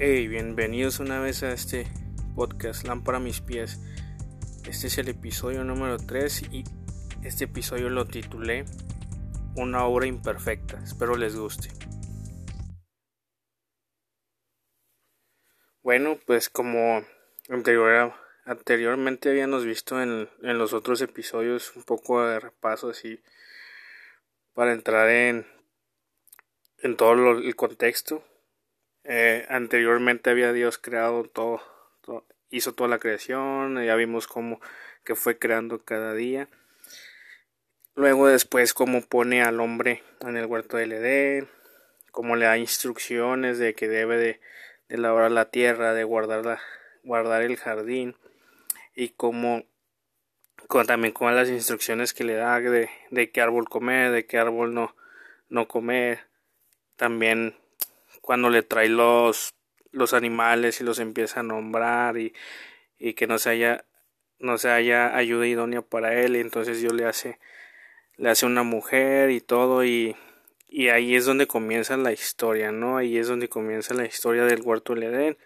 Hey, bienvenidos una vez a este podcast Lámpara mis pies. Este es el episodio número 3 y este episodio lo titulé Una obra imperfecta. Espero les guste. Bueno, pues como anterior, anteriormente habíamos visto en, en, los otros episodios un poco de repaso así para entrar en, en todo el contexto eh, anteriormente había Dios creado todo, hizo toda la creación, ya vimos cómo que fue creando cada día. Luego después cómo pone al hombre en el huerto del Edén, cómo le da instrucciones de que debe de, de labrar la tierra, de guardar, guardar el jardín y cómo también con las instrucciones que le da de, de qué árbol comer, de qué árbol no, no comer. También cuando le trae los, los animales y los empieza a nombrar y, y que no se haya no ayuda idónea para él entonces Dios le hace le hace una mujer y todo y, y ahí es donde comienza la historia, ¿no? Ahí es donde comienza la historia del huerto del Edén.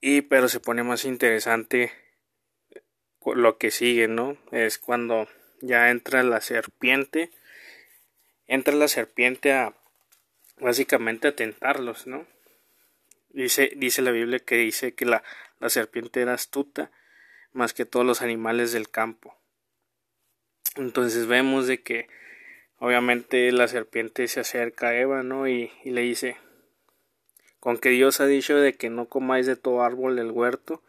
Y pero se pone más interesante lo que sigue, ¿no? Es cuando ya entra la serpiente, entra la serpiente a, básicamente a tentarlos, ¿no? Dice, dice la Biblia que dice que la, la serpiente era astuta más que todos los animales del campo. Entonces vemos de que obviamente la serpiente se acerca a Eva, ¿no? Y, y, le dice, con que Dios ha dicho de que no comáis de todo árbol del huerto.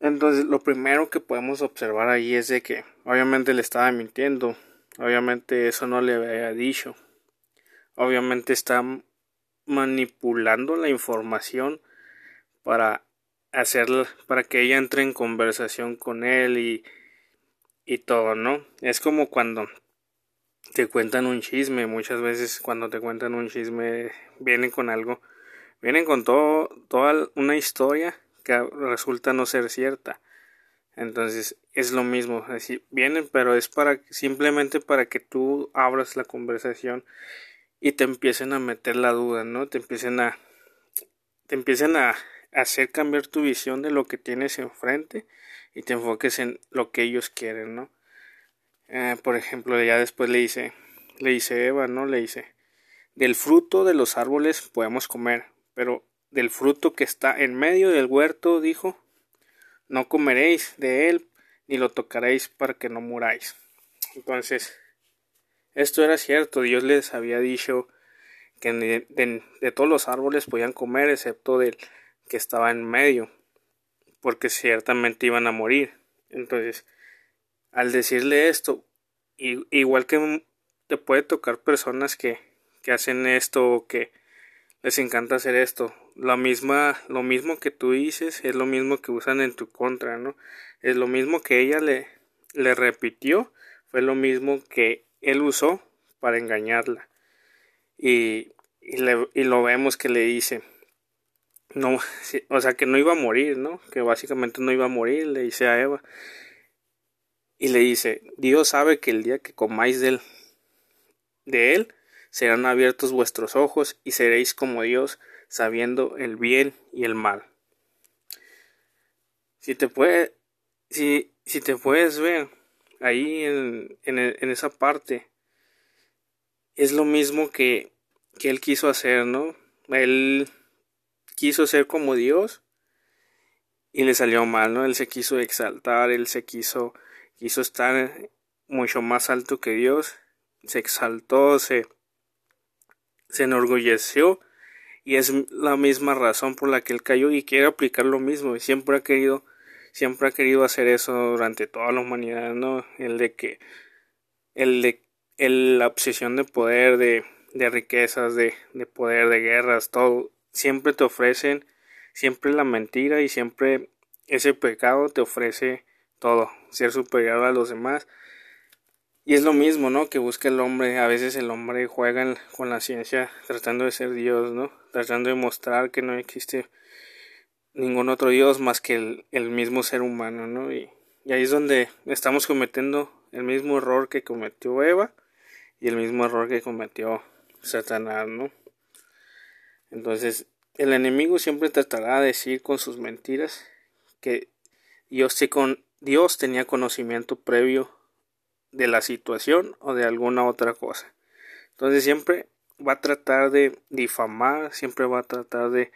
Entonces lo primero que podemos observar ahí es de que obviamente le estaba mintiendo, obviamente eso no le había dicho obviamente está manipulando la información para hacerla para que ella entre en conversación con él y y todo, ¿no? Es como cuando te cuentan un chisme, muchas veces cuando te cuentan un chisme vienen con algo, vienen con todo toda una historia que resulta no ser cierta. Entonces es lo mismo, vienen, pero es para simplemente para que tú abras la conversación y te empiecen a meter la duda, ¿no? Te empiecen a te empiecen a hacer cambiar tu visión de lo que tienes enfrente y te enfoques en lo que ellos quieren, ¿no? Eh, por ejemplo, ya después le dice, le dice Eva, ¿no? Le dice, del fruto de los árboles podemos comer, pero del fruto que está en medio del huerto, dijo, no comeréis de él, ni lo tocaréis para que no muráis. Entonces, esto era cierto, Dios les había dicho que de, todos los árboles podían comer excepto del que estaba en medio, porque ciertamente iban a morir. Entonces, al decirle esto, igual que te puede tocar personas que, que hacen esto o que les encanta hacer esto, lo misma, lo mismo que tú dices es lo mismo que usan en tu contra, ¿no? Es lo mismo que ella le, le repitió, fue lo mismo que él usó para engañarla. Y, y, lo vemos que le dice, no, o sea, que no iba a morir, ¿no? Que básicamente no iba a morir, le dice a Eva. Y le dice, Dios sabe que el día que comáis de él, de él, serán abiertos vuestros ojos y seréis como Dios, sabiendo el bien y el mal. Si te puede, si, si te puedes ver, ahí en, en, en, esa parte es lo mismo que, que él quiso hacer, ¿no? Él quiso ser como Dios y le salió mal, ¿no? Él se quiso exaltar, él se quiso, quiso estar mucho más alto que Dios, se exaltó, se, se enorgulleció y es la misma razón por la que él cayó y quiere aplicar lo mismo y siempre ha querido siempre ha querido hacer eso durante toda la humanidad, ¿no? El de que el de el, la obsesión de poder, de, de riquezas, de, de poder, de guerras, todo, siempre te ofrecen, siempre la mentira y siempre ese pecado te ofrece todo, ser superior a los demás. Y es lo mismo, ¿no? Que busca el hombre. A veces el hombre juega con la ciencia tratando de ser Dios, ¿no? Tratando de mostrar que no existe ningún otro Dios más que el, el mismo ser humano, ¿no? Y, ahí es donde estamos cometiendo el mismo error que cometió Eva y el mismo error que cometió Satanás, ¿no? Entonces, el enemigo siempre tratará de decir con sus mentiras que Dios, con, Dios tenía conocimiento previo de la situación o de alguna otra cosa. Entonces siempre va a tratar de difamar, siempre va a tratar de,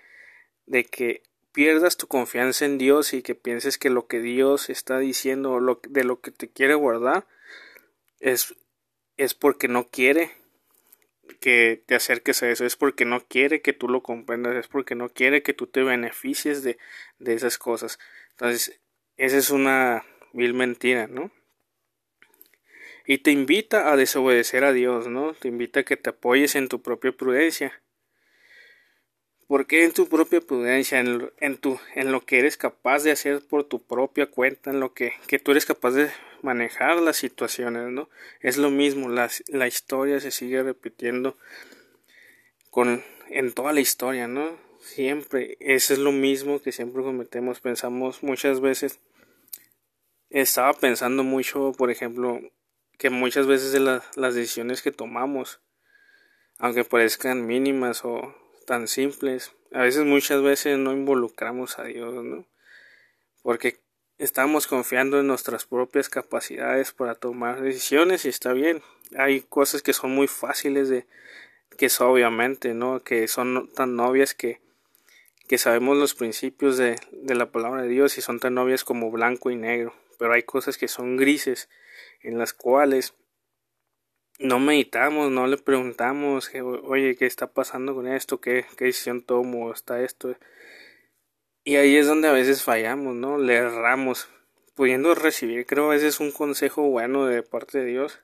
de que pierdas tu confianza en Dios y que pienses que lo que Dios está diciendo de lo que te quiere guardar es, es porque no quiere que te acerques a eso, es porque no quiere que tú lo comprendas, es porque no quiere que tú te beneficies de, de esas cosas. Entonces, esa es una vil mentira, ¿no? Y te invita a desobedecer a Dios, ¿no? Te invita a que te apoyes en tu propia prudencia. ¿Por qué en tu propia prudencia, en, en, tu, en lo que eres capaz de hacer por tu propia cuenta, en lo que, que tú eres capaz de manejar las situaciones, ¿no? Es lo mismo, la, la historia se sigue repitiendo con, en toda la historia, ¿no? Siempre, eso es lo mismo que siempre cometemos, pensamos muchas veces, estaba pensando mucho, por ejemplo, que muchas veces de las decisiones que tomamos, aunque parezcan mínimas o tan simples, a veces muchas veces no involucramos a Dios, ¿no? Porque estamos confiando en nuestras propias capacidades para tomar decisiones y está bien. Hay cosas que son muy fáciles de que es obviamente, ¿no? Que son tan novias que que sabemos los principios de, de la palabra de Dios y son tan novias como blanco y negro, pero hay cosas que son grises en las cuales no meditamos, no le preguntamos, oye, ¿qué está pasando con esto? ¿Qué, qué decisión tomo? ¿Está esto? Y ahí es donde a veces fallamos, ¿no? Le erramos, pudiendo recibir, creo, a veces un consejo bueno de parte de Dios.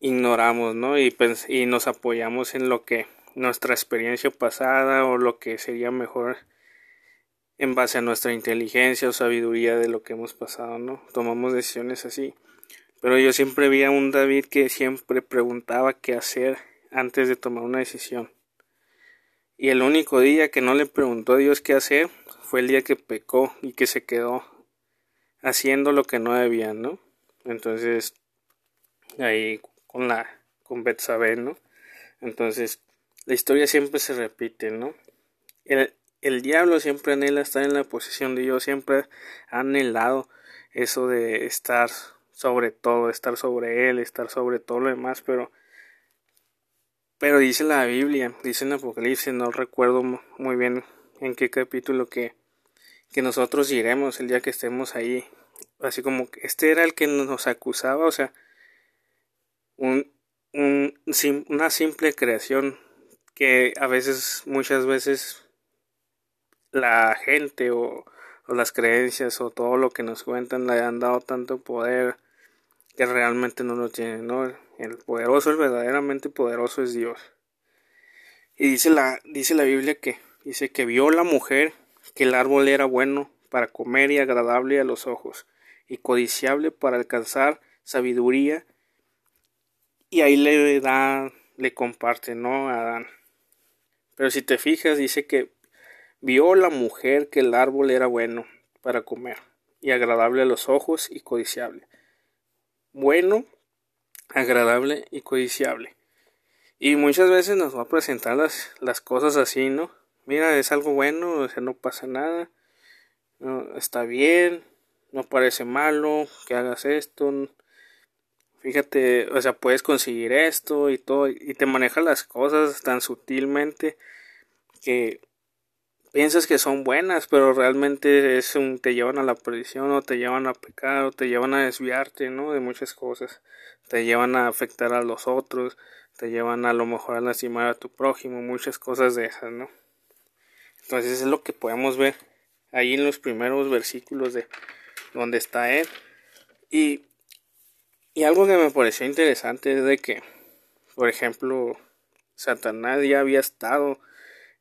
Ignoramos, ¿no? Y, y nos apoyamos en lo que nuestra experiencia pasada o lo que sería mejor en base a nuestra inteligencia o sabiduría de lo que hemos pasado, ¿no? Tomamos decisiones así. Pero yo siempre vi a un David que siempre preguntaba qué hacer antes de tomar una decisión. Y el único día que no le preguntó a Dios qué hacer fue el día que pecó y que se quedó haciendo lo que no debía, ¿no? Entonces, ahí con la con Betsabé, ¿no? Entonces, la historia siempre se repite, ¿no? El, el diablo siempre anhela estar en la posición de Dios, siempre ha anhelado eso de estar sobre todo, estar sobre él, estar sobre todo lo demás, pero pero dice la Biblia, dice en Apocalipsis, no recuerdo muy bien en qué capítulo que, que nosotros iremos el día que estemos ahí. Así como que este era el que nos acusaba, o sea, un, un, una simple creación que a veces, muchas veces, la gente o las creencias o todo lo que nos cuentan le han dado tanto poder que realmente no lo tienen, ¿no? El poderoso, el verdaderamente poderoso es Dios. Y dice la, dice la Biblia que dice que vio la mujer que el árbol era bueno para comer y agradable a los ojos, y codiciable para alcanzar sabiduría, y ahí le da, le comparte, ¿no? A Adán. Pero si te fijas, dice que vio la mujer que el árbol era bueno para comer, y agradable a los ojos, y codiciable. Bueno agradable y codiciable. Y muchas veces nos va a presentar las, las cosas así, ¿no? Mira, es algo bueno, o sea, no pasa nada, no, está bien, no parece malo que hagas esto, fíjate, o sea, puedes conseguir esto y todo, y te maneja las cosas tan sutilmente que piensas que son buenas, pero realmente es un, te llevan a la perdición o te llevan a pecar o te llevan a desviarte, ¿no? De muchas cosas. Te llevan a afectar a los otros, te llevan a lo mejor a lastimar a tu prójimo, muchas cosas de esas, ¿no? Entonces es lo que podemos ver ahí en los primeros versículos de donde está él. Y, y algo que me pareció interesante es de que, por ejemplo, Satanás ya había estado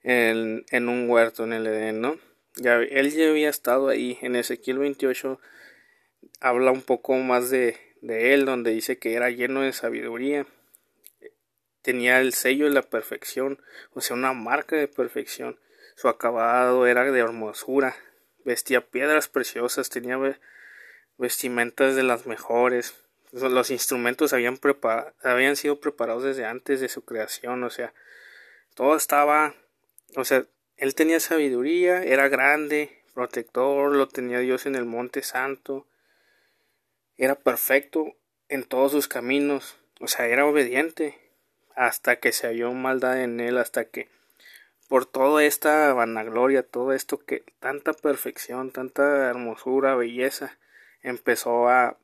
en, un huerto en el Edén, ¿no? Ya, él ya había estado ahí. En Ezequiel 28 habla un poco más de, de él, donde dice que era lleno de sabiduría. Tenía el sello de la perfección, o sea, una marca de perfección. Su acabado era de hermosura. Vestía piedras preciosas, tenía vestimentas de las mejores. Los instrumentos habían, habían sido preparados desde antes de su creación, o sea, todo estaba o sea, él tenía sabiduría, era grande, protector, lo tenía Dios en el monte santo, era perfecto en todos sus caminos, o sea, era obediente, hasta que se halló maldad en él, hasta que por toda esta vanagloria, todo esto que tanta perfección, tanta hermosura, belleza, empezó a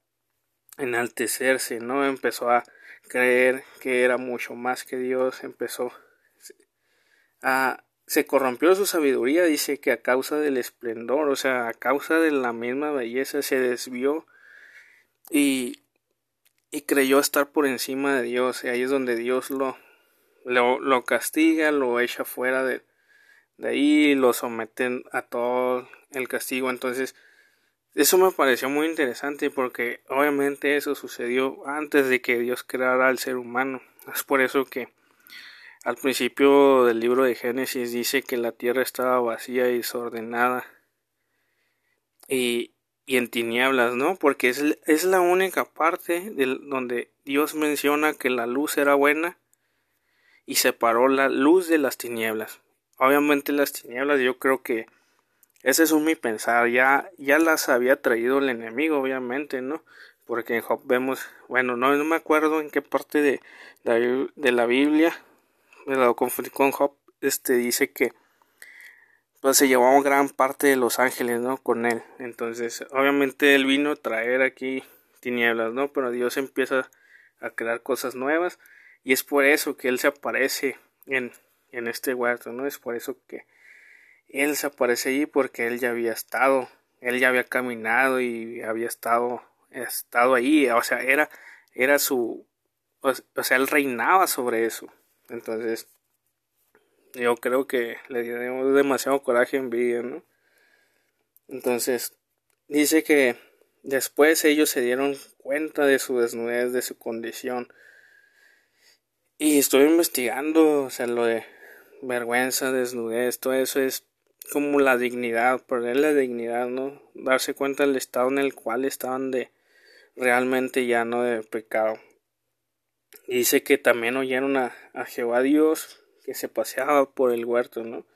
enaltecerse, ¿no? Empezó a creer que era mucho más que Dios, empezó a se corrompió su sabiduría, dice que a causa del esplendor, o sea, a causa de la misma belleza se desvió y, y creyó estar por encima de Dios, y ahí es donde Dios lo, lo, lo castiga, lo echa fuera de, de ahí, lo someten a todo el castigo, entonces eso me pareció muy interesante porque obviamente eso sucedió antes de que Dios creara al ser humano, es por eso que al principio del libro de Génesis dice que la tierra estaba vacía y desordenada y, y en tinieblas, ¿no? Porque es, es la única parte donde Dios menciona que la luz era buena y separó la luz de las tinieblas. Obviamente las tinieblas yo creo que ese es un mi pensar, ya, ya las había traído el enemigo, obviamente, ¿no? Porque en Job vemos, bueno, no, no me acuerdo en qué parte de, de la Biblia me lo confundí con Job, este dice que pues se llevó gran parte de los ángeles, ¿no? Con él. Entonces, obviamente él vino a traer aquí tinieblas, ¿no? Pero Dios empieza a crear cosas nuevas y es por eso que él se aparece en, en este huerto, ¿no? Es por eso que él se aparece allí porque él ya había estado, él ya había caminado y había estado, estado ahí, o sea, era, era su, o sea, él reinaba sobre eso. Entonces, yo creo que le dio demasiado coraje y envidia, ¿no? Entonces, dice que después ellos se dieron cuenta de su desnudez, de su condición. Y estoy investigando, o sea, lo de vergüenza, desnudez, todo eso es como la dignidad, perder la dignidad, ¿no? Darse cuenta del estado en el cual estaban de realmente ya no de pecado. Y dice que también oyeron a, a Jehová Dios que se paseaba por el huerto, ¿no?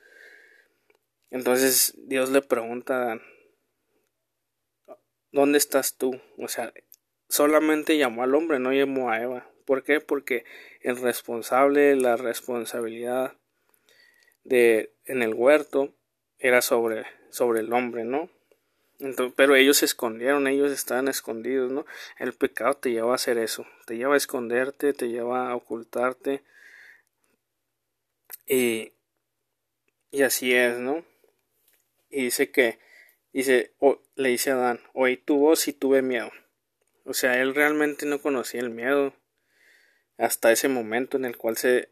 Entonces Dios le pregunta, ¿dónde estás tú? O sea, solamente llamó al hombre, no llamó a Eva. ¿Por qué? Porque el responsable, la responsabilidad de en el huerto era sobre, sobre el hombre, ¿no? Pero ellos se escondieron, ellos estaban escondidos, ¿no? El pecado te lleva a hacer eso, te lleva a esconderte, te lleva a ocultarte. Y, y así es, ¿no? Y dice que, dice, le dice a Adán, oí tu voz y tuve miedo. O sea, él realmente no conocía el miedo hasta ese momento en el cual se,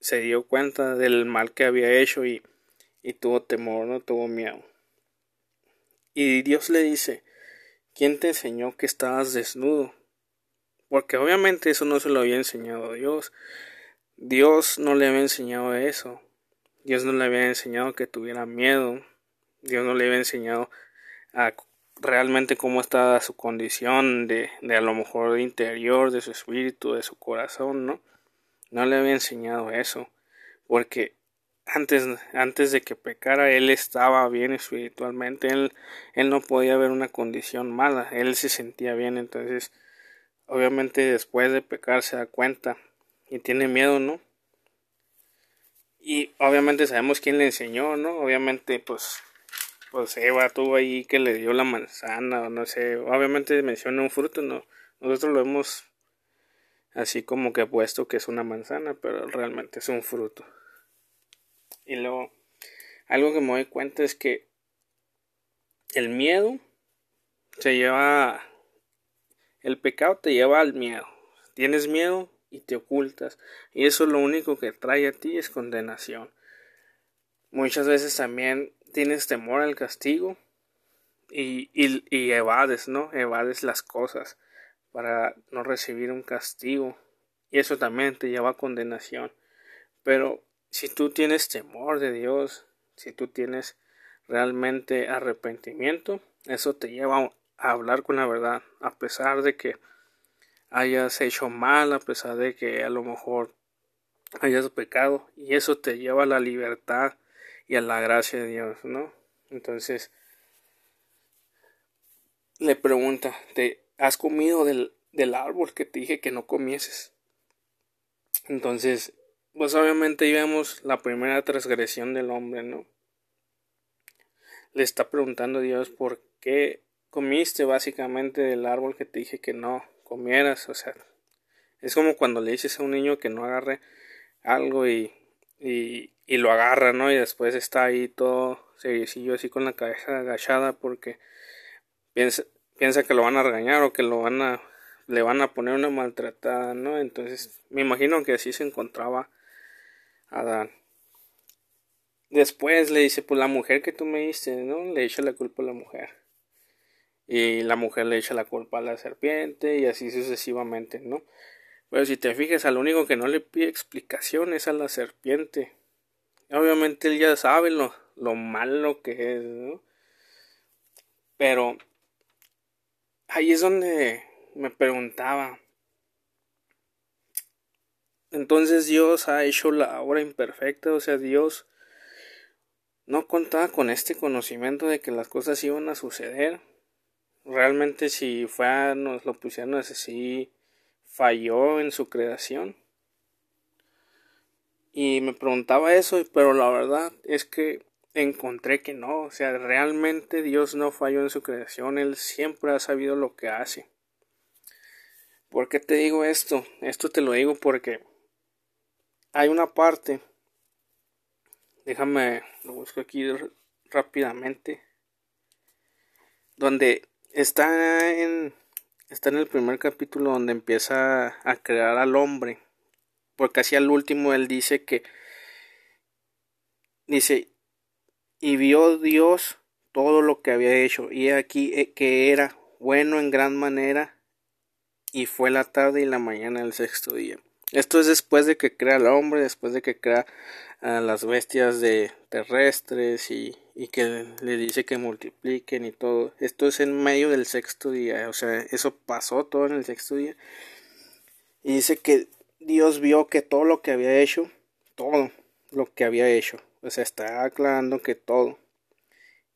se dio cuenta del mal que había hecho y, y tuvo temor, no tuvo miedo. Y Dios le dice, ¿quién te enseñó que estabas desnudo? Porque obviamente eso no se lo había enseñado Dios. Dios no le había enseñado eso. Dios no le había enseñado que tuviera miedo. Dios no le había enseñado a realmente cómo estaba su condición de, de a lo mejor interior, de su espíritu, de su corazón, ¿no? No le había enseñado eso. Porque antes, antes de que pecara, él estaba bien espiritualmente, él, él no podía ver una condición mala, él se sentía bien, entonces, obviamente después de pecar se da cuenta y tiene miedo, ¿no? Y obviamente sabemos quién le enseñó, ¿no? Obviamente, pues, pues Eva tuvo ahí que le dio la manzana, o no sé, obviamente menciona un fruto, ¿no? Nosotros lo hemos así como que puesto que es una manzana, pero realmente es un fruto. Y luego, algo que me doy cuenta es que el miedo se lleva, el pecado te lleva al miedo. Tienes miedo y te ocultas. Y eso lo único que trae a ti es condenación. Muchas veces también tienes temor al castigo y, y, y evades, ¿no? Evades las cosas para no recibir un castigo. Y eso también te lleva a condenación. Pero si tú tienes temor de Dios, si tú tienes realmente arrepentimiento, eso te lleva a hablar con la verdad, a pesar de que hayas hecho mal, a pesar de que a lo mejor hayas pecado, y eso te lleva a la libertad y a la gracia de Dios, ¿no? Entonces, le pregunta, ¿te has comido del, del árbol que te dije que no comieses? Entonces, pues obviamente vemos la primera transgresión del hombre, ¿no? Le está preguntando Dios por qué comiste básicamente del árbol que te dije que no comieras, o sea, es como cuando le dices a un niño que no agarre algo y, y, y lo agarra, ¿no? Y después está ahí todo seriecillo así con la cabeza agachada porque piensa, piensa que lo van a regañar o que lo van a le van a poner una maltratada, ¿no? Entonces, me imagino que así se encontraba Adán. Después le dice, pues la mujer que tú me diste, ¿no? Le echa la culpa a la mujer. Y la mujer le echa la culpa a la serpiente y así sucesivamente, ¿no? Pero si te fijas, al único que no le pide explicación es a la serpiente. Obviamente él ya sabe lo, lo malo que es, ¿no? Pero ahí es donde me preguntaba. Entonces Dios ha hecho la obra imperfecta, o sea, Dios no contaba con este conocimiento de que las cosas iban a suceder. Realmente si fue nos lo pusieron así, falló en su creación. Y me preguntaba eso, pero la verdad es que encontré que no, o sea, realmente Dios no falló en su creación, Él siempre ha sabido lo que hace. ¿Por qué te digo esto? Esto te lo digo porque hay una parte, déjame, lo busco aquí rápidamente, donde está en, está en el primer capítulo donde empieza a crear al hombre, porque así al último él dice que, dice, y vio Dios todo lo que había hecho, y aquí eh, que era bueno en gran manera, y fue la tarde y la mañana del sexto día. Esto es después de que crea al hombre, después de que crea a las bestias de terrestres y, y que le dice que multipliquen y todo. Esto es en medio del sexto día, o sea, eso pasó todo en el sexto día. Y dice que Dios vio que todo lo que había hecho, todo lo que había hecho, o sea, está aclarando que todo.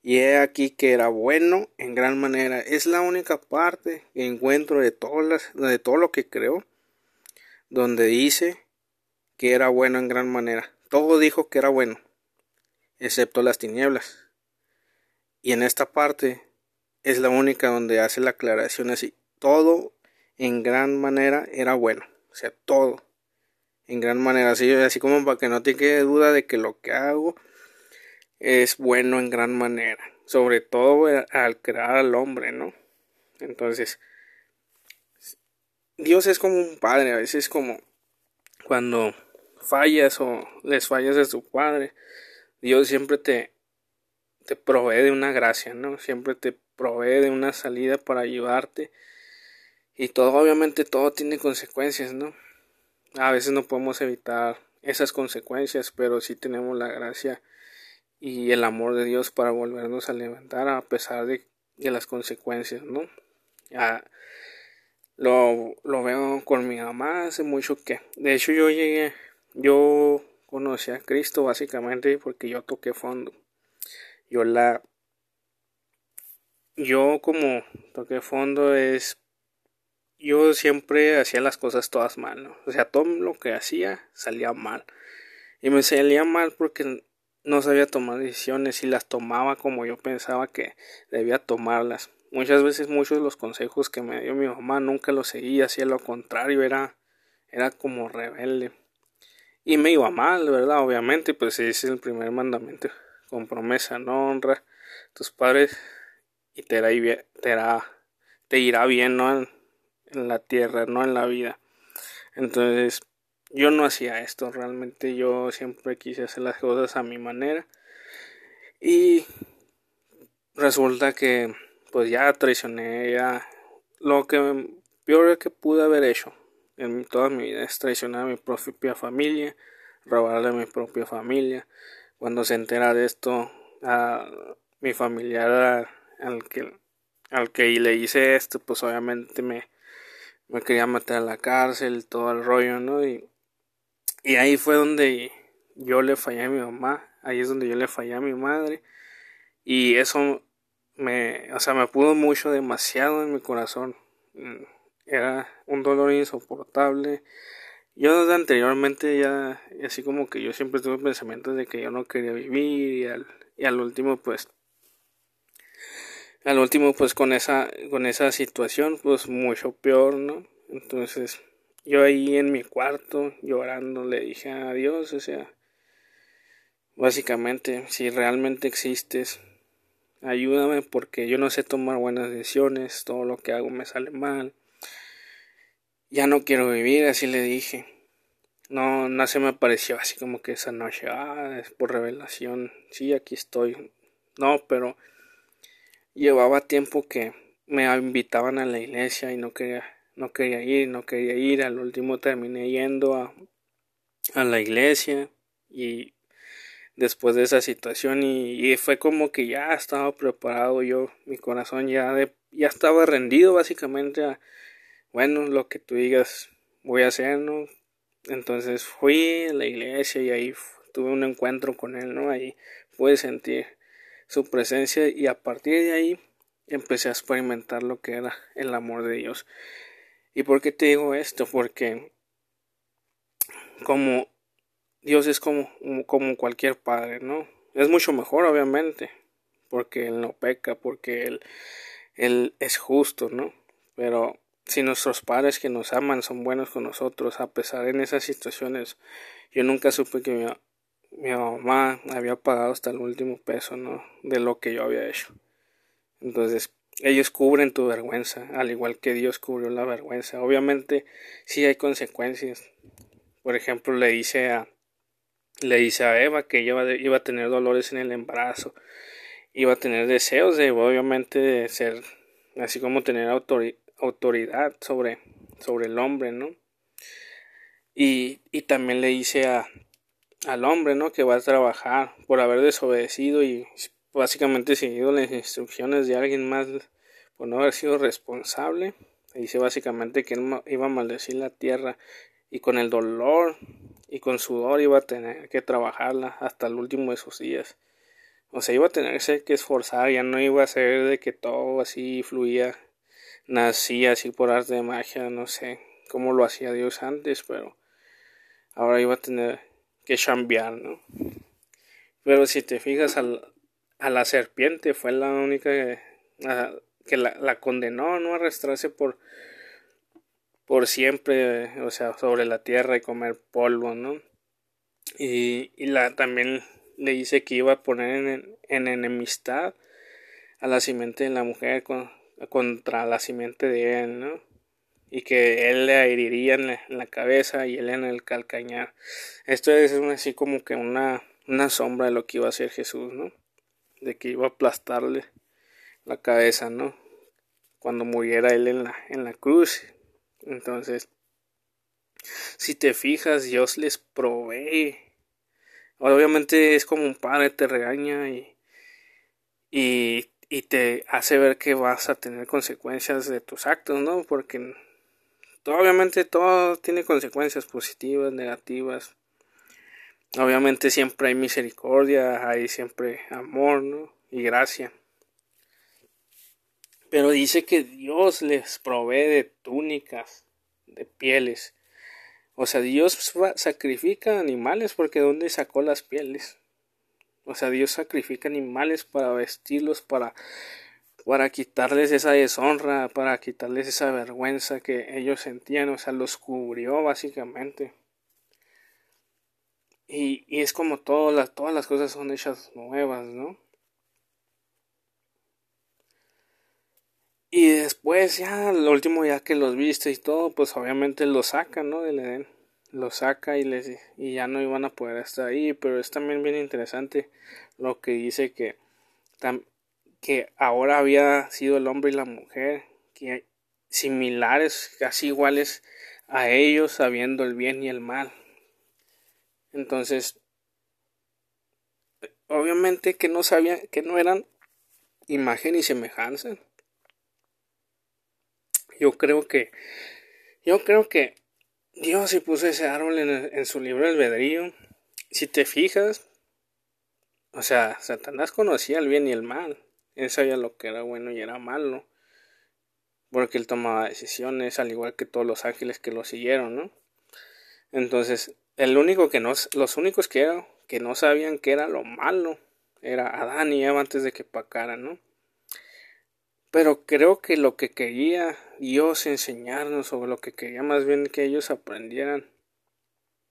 Y he aquí que era bueno en gran manera. Es la única parte que encuentro de, todas de todo lo que creó, donde dice que era bueno en gran manera. Todo dijo que era bueno, excepto las tinieblas. Y en esta parte es la única donde hace la aclaración así. Todo en gran manera era bueno. O sea, todo en gran manera. Así, así como para que no te quede duda de que lo que hago es bueno en gran manera, sobre todo al crear al hombre, ¿no? Entonces, Dios es como un padre, a veces como cuando fallas o les fallas a tu padre, Dios siempre te, te provee de una gracia, ¿no? Siempre te provee de una salida para ayudarte. Y todo, obviamente, todo tiene consecuencias, ¿no? A veces no podemos evitar esas consecuencias, pero sí tenemos la gracia y el amor de Dios para volvernos a levantar a pesar de, las consecuencias, ¿no? Ya lo, lo veo con mi mamá hace mucho que, de hecho yo llegué, yo conocí a Cristo básicamente porque yo toqué fondo. Yo la, yo como toqué fondo es, yo siempre hacía las cosas todas mal, ¿no? O sea, todo lo que hacía salía mal. Y me salía mal porque no sabía tomar decisiones y las tomaba como yo pensaba que debía tomarlas. Muchas veces muchos de los consejos que me dio mi mamá nunca los seguía, hacía lo contrario, era, era como rebelde. Y me iba mal, ¿verdad? Obviamente, pues ese es el primer mandamiento. Con promesa, no honra a tus padres y te irá, te irá, te irá bien, ¿no? en la tierra, no en la vida. Entonces, yo no hacía esto, realmente yo siempre quise hacer las cosas a mi manera. Y resulta que pues ya traicioné, ya lo que peor que pude haber hecho en toda mi vida es traicionar a mi propia familia, robarle a mi propia familia. Cuando se entera de esto a mi familiar al que al que le hice esto, pues obviamente me, me quería meter a la cárcel, todo el rollo, ¿no? Y y ahí fue donde yo le fallé a mi mamá, ahí es donde yo le fallé a mi madre y eso me, o sea, me pudo mucho demasiado en mi corazón. Mm, era un dolor insoportable. Yo anteriormente ya, así como que yo siempre tuve pensamientos de que yo no quería vivir y al, y al último pues al último pues con esa con esa situación pues mucho peor no entonces yo ahí en mi cuarto llorando le dije a Dios o sea básicamente si realmente existes ayúdame porque yo no sé tomar buenas decisiones todo lo que hago me sale mal. Ya no quiero vivir así le dije. No no se me apareció así como que esa noche ah es por revelación sí aquí estoy no pero llevaba tiempo que me invitaban a la iglesia y no quería, no quería ir, no quería ir. Al último terminé yendo a, a la iglesia y después de esa situación y, fue como que ya estaba preparado yo, mi corazón ya de, ya estaba rendido básicamente a bueno, lo que tú digas voy a hacer, ¿no? Entonces fui a la iglesia y ahí tuve un encuentro con él, ¿no? Ahí pude sentir su presencia y a partir de ahí empecé a experimentar lo que era el amor de Dios. ¿Y por qué te digo esto? Porque como Dios es como, como cualquier padre, ¿no? Es mucho mejor, obviamente, porque Él no peca, porque Él, Él es justo, ¿no? Pero si nuestros padres que nos aman son buenos con nosotros, a pesar en esas situaciones, yo nunca supe que mi, mi mamá había pagado hasta el último peso, ¿no? De lo que yo había hecho. Entonces, ellos cubren tu vergüenza, al igual que Dios cubrió la vergüenza. Obviamente, sí hay consecuencias. Por ejemplo, le dice a, le dice a Eva que ella iba a tener dolores en el embarazo, iba a tener deseos de, obviamente, ser, así como tener autoridad sobre, sobre el hombre, ¿no? Y, y también le dice a, al hombre, ¿no? Que va a trabajar por haber desobedecido y básicamente seguido las instrucciones de alguien más por no haber sido responsable. Dice básicamente que él iba a maldecir la tierra y con el dolor y con sudor iba a tener que trabajarla hasta el último de sus días. O sea, iba a tener que esforzar, ya no iba a ser de que todo así fluía, nacía así por arte de magia, no sé cómo lo hacía Dios antes, pero ahora iba a tener que chambear, ¿no? Pero si te fijas al, a la serpiente fue la única que, la, condenó, ¿no? Arrastrarse por por siempre, o sea, sobre la tierra y comer polvo, ¿no? Y, la, también le dice que iba a poner en, en enemistad a la simiente de la mujer contra la simiente de él, ¿no? y que él le heriría en la, cabeza y él en el calcañar. Esto es así como que una, una sombra de lo que iba a hacer Jesús, ¿no? De que iba a aplastarle la cabeza, ¿no? Cuando muriera él en la, en la cruz. Entonces, si te fijas, Dios les provee. Obviamente es como un padre te regaña y, y, te hace ver que vas a tener consecuencias de tus actos, ¿no? Porque obviamente todo tiene consecuencias positivas, negativas. Obviamente siempre hay misericordia, hay siempre amor, ¿no? Y gracia. Pero dice que Dios les provee de túnicas, de pieles. O sea, Dios sacrifica animales porque ¿de dónde sacó las pieles? O sea, Dios sacrifica animales para vestirlos, para para quitarles esa deshonra, para quitarles esa vergüenza que ellos sentían, o sea, los cubrió básicamente. Y, y es como todas las, todas las cosas son hechas nuevas, ¿no? Y después ya, lo último ya que los viste y todo, pues obviamente los saca, ¿no? Del Edén. Los saca y les y ya no iban a poder estar ahí, pero es también bien interesante lo que dice que que ahora había sido el hombre y la mujer, que similares, casi iguales a ellos, sabiendo el bien y el mal. Entonces, obviamente que no sabían, que no eran imagen y semejanza. Yo creo que, yo creo que Dios si puso ese árbol en, en su libro albedrío si te fijas, o sea, Satanás conocía el bien y el mal. Él sabía lo que era bueno y era malo. Porque él tomaba decisiones, al igual que todos los ángeles que lo siguieron, ¿no? Entonces, el único que no, los únicos que, que no sabían que era lo malo era Adán y Eva antes de que pacaran, ¿no? Pero creo que lo que quería Dios enseñarnos, o lo que quería más bien que ellos aprendieran,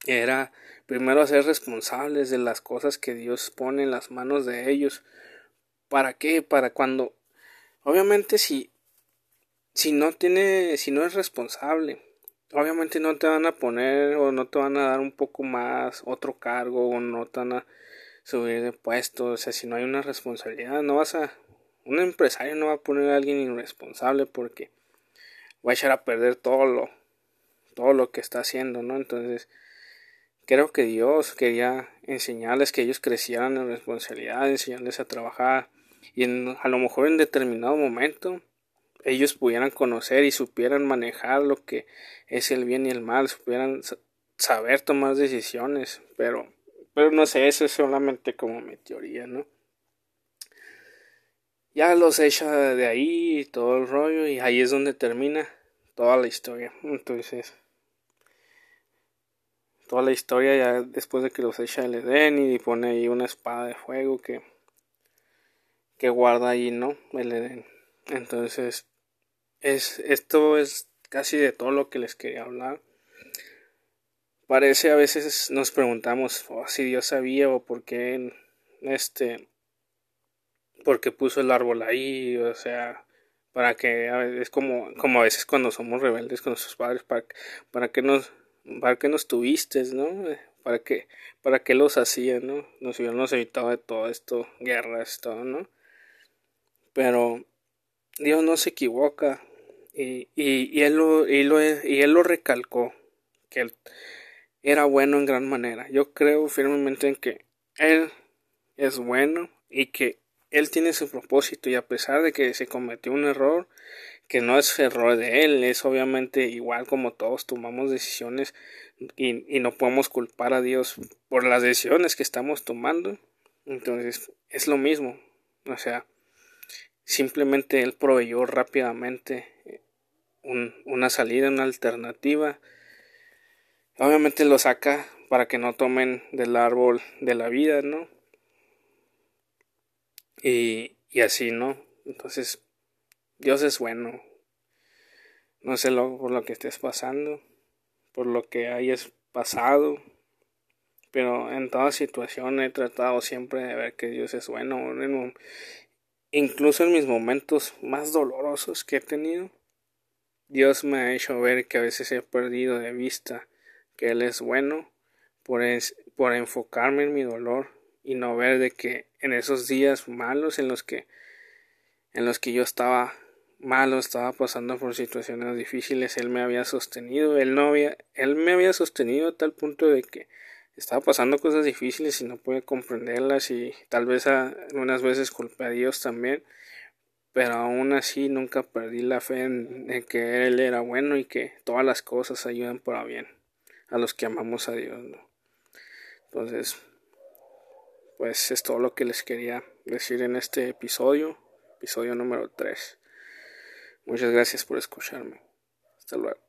era primero ser responsables de las cosas que Dios pone en las manos de ellos. ¿Para qué? Para cuando obviamente si si no tiene si no es responsable, obviamente no te van a poner o no te van a dar un poco más otro cargo o no te van a subir de puesto, o sea, si no hay una responsabilidad, no vas a un empresario no va a poner a alguien irresponsable porque va a echar a perder todo lo todo lo que está haciendo, ¿no? Entonces, creo que Dios quería enseñarles que ellos crecieran en responsabilidad, enseñarles a trabajar y a lo mejor en determinado momento ellos pudieran conocer y supieran manejar lo que es el bien y el mal, supieran saber tomar decisiones, pero pero no sé, eso es solamente como mi teoría, ¿no? Ya los echa de ahí todo el rollo y ahí es donde termina toda la historia. Entonces, toda la historia ya después de que los echa el Edén y pone ahí una espada de fuego que que guarda ahí, ¿no? El Edén. Entonces, es esto es casi de todo lo que les quería hablar. Parece a veces nos preguntamos oh, si Dios sabía o por qué este porque puso el árbol ahí, o sea, para que es como como a veces cuando somos rebeldes con nuestros padres para para que nos para que nos tuviste, ¿no? Para que, para que los hacían, ¿no? Nos hubiéramos evitado de todo esto, guerras, todo, ¿no? Pero Dios no se equivoca y, y, él lo, y, lo, y él lo recalcó, que él era bueno en gran manera. Yo creo firmemente en que él es bueno y que él tiene su propósito y a pesar de que se cometió un error, que no es error de él, es obviamente igual como todos tomamos decisiones y, no podemos culpar a Dios por las decisiones que estamos tomando. Entonces es lo mismo, o sea, simplemente él proveyó rápidamente un, una salida, una alternativa. Obviamente lo saca para que no tomen del árbol de la vida, ¿no? Y, y así, ¿no? Entonces Dios es bueno. No sé lo, por lo que estés pasando, por lo que hayas pasado, pero en toda situación he tratado siempre de ver que Dios es bueno. Incluso en mis momentos más dolorosos que he tenido, Dios me ha hecho ver que a veces he perdido de vista que Él es bueno por, por enfocarme en mi dolor y no ver de que en esos días malos en los que en los que yo estaba malo, estaba pasando por situaciones difíciles, él me había sostenido, él no había, él me había sostenido a tal punto de que estaba pasando cosas difíciles y no pude comprenderlas y tal vez algunas veces culpé a Dios también, pero aún así nunca perdí la fe en, que Él era bueno y que todas las cosas ayudan para bien a los que amamos a Dios. Entonces, pues es todo lo que les quería decir en este episodio, episodio número 3. Muchas gracias por escucharme. Hasta luego.